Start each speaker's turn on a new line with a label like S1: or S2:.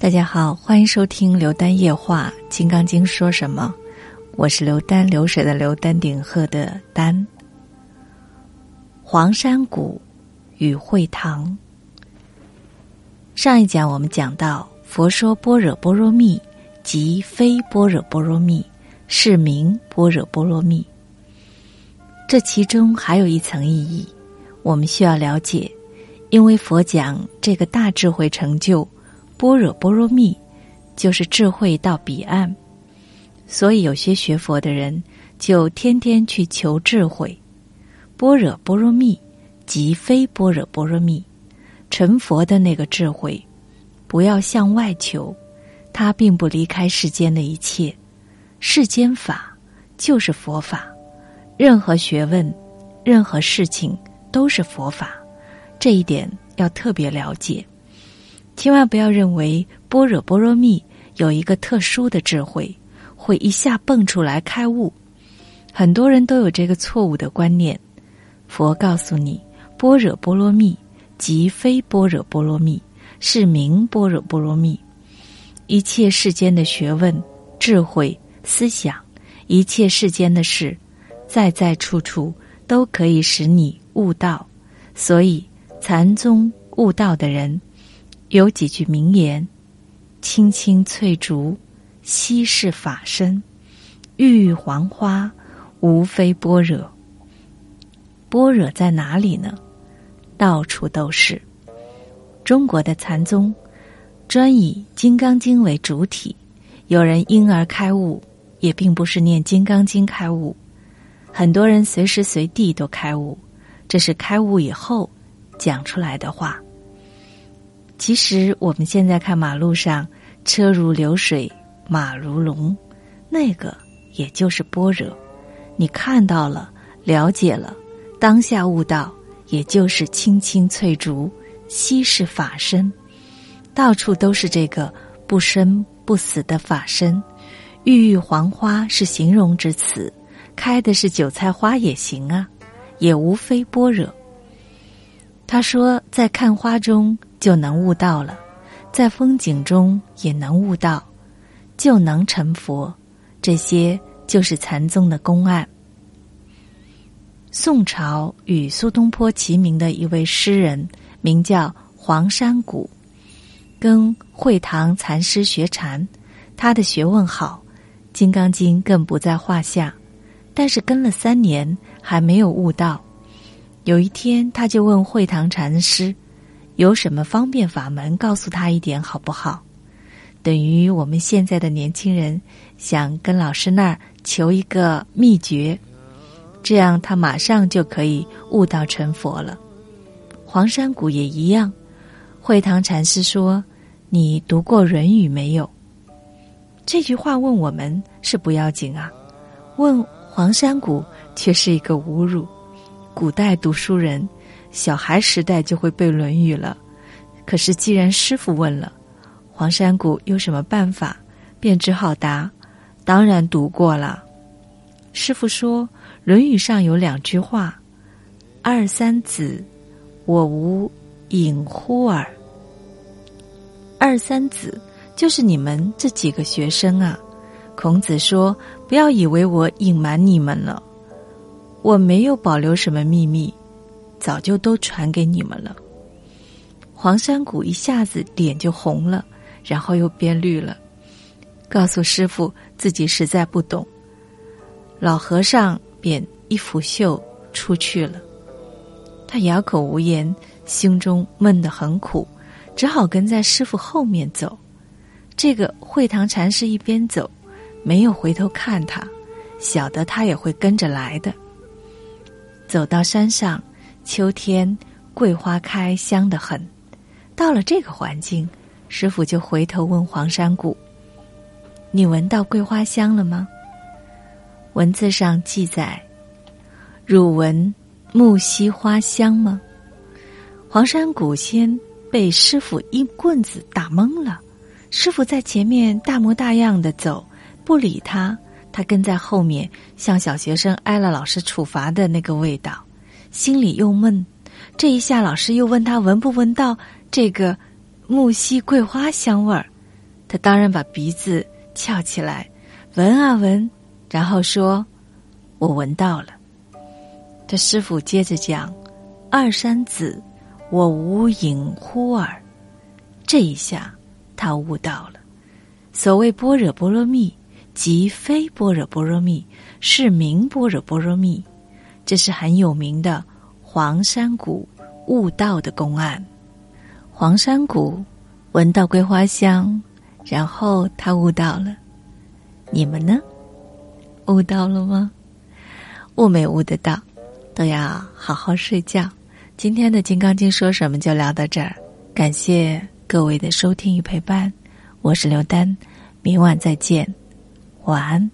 S1: 大家好，欢迎收听刘丹夜话《金刚经》说什么？我是刘丹，流水的刘丹顶鹤的丹。黄山谷与会堂。上一讲我们讲到，佛说般若波罗蜜，即非般若波罗蜜，是名般若波罗蜜。这其中还有一层意义，我们需要了解，因为佛讲这个大智慧成就。般若波罗蜜，就是智慧到彼岸，所以有些学佛的人就天天去求智慧。般若波罗蜜即非般若波罗蜜，成佛的那个智慧，不要向外求，它并不离开世间的一切，世间法就是佛法，任何学问、任何事情都是佛法，这一点要特别了解。千万不要认为般若波罗蜜有一个特殊的智慧，会一下蹦出来开悟。很多人都有这个错误的观念。佛告诉你，般若波罗蜜即非般若波罗蜜，是名般若波罗蜜。一切世间的学问、智慧、思想，一切世间的事，在在处处都可以使你悟道。所以，禅宗悟道的人。有几句名言：“青青翠竹，稀是法身；郁郁黄花，无非般若。”般若在哪里呢？到处都是。中国的禅宗专以《金刚经》为主体，有人因而开悟，也并不是念《金刚经》开悟。很多人随时随地都开悟，这是开悟以后讲出来的话。其实我们现在看马路上车如流水马如龙，那个也就是般若。你看到了，了解了，当下悟道，也就是青青翠竹，稀是法身。到处都是这个不生不死的法身。郁郁黄花是形容之词，开的是韭菜花也行啊，也无非般若。他说，在看花中。就能悟道了，在风景中也能悟道，就能成佛。这些就是禅宗的公案。宋朝与苏东坡齐名的一位诗人，名叫黄山谷，跟会堂禅师学禅，他的学问好，《金刚经》更不在话下。但是跟了三年还没有悟道。有一天，他就问会堂禅师。有什么方便法门？告诉他一点好不好？等于我们现在的年轻人想跟老师那儿求一个秘诀，这样他马上就可以悟道成佛了。黄山谷也一样。会堂禅师说：“你读过《论语》没有？”这句话问我们是不要紧啊，问黄山谷却是一个侮辱。古代读书人。小孩时代就会背《论语》了，可是既然师傅问了，黄山谷有什么办法，便只好答：“当然读过了。”师傅说，《论语》上有两句话：“二三子，我无隐乎尔。”二三子就是你们这几个学生啊。孔子说：“不要以为我隐瞒你们了，我没有保留什么秘密。”早就都传给你们了。黄山谷一下子脸就红了，然后又变绿了，告诉师傅自己实在不懂。老和尚便一拂袖出去了。他哑口无言，心中闷得很苦，只好跟在师傅后面走。这个会堂禅师一边走，没有回头看他，晓得他也会跟着来的。走到山上。秋天，桂花开，香得很。到了这个环境，师傅就回头问黄山谷：“你闻到桂花香了吗？”文字上记载：“汝闻木樨花香吗？”黄山谷先被师傅一棍子打懵了。师傅在前面大模大样的走，不理他，他跟在后面，像小学生挨了老师处罚的那个味道。心里又闷，这一下老师又问他闻不闻到这个木樨桂花香味儿，他当然把鼻子翘起来，闻啊闻，然后说：“我闻到了。”这师傅接着讲：“二山子，我无影忽耳。”这一下，他悟到了。所谓般若波罗蜜，即非般若波罗蜜，是名般若波罗蜜。这是很有名的黄山谷悟道的公案。黄山谷闻到桂花香，然后他悟到了。你们呢？悟到了吗？悟没悟得到？都要好好睡觉。今天的《金刚经》说什么就聊到这儿，感谢各位的收听与陪伴，我是刘丹，明晚再见，晚安。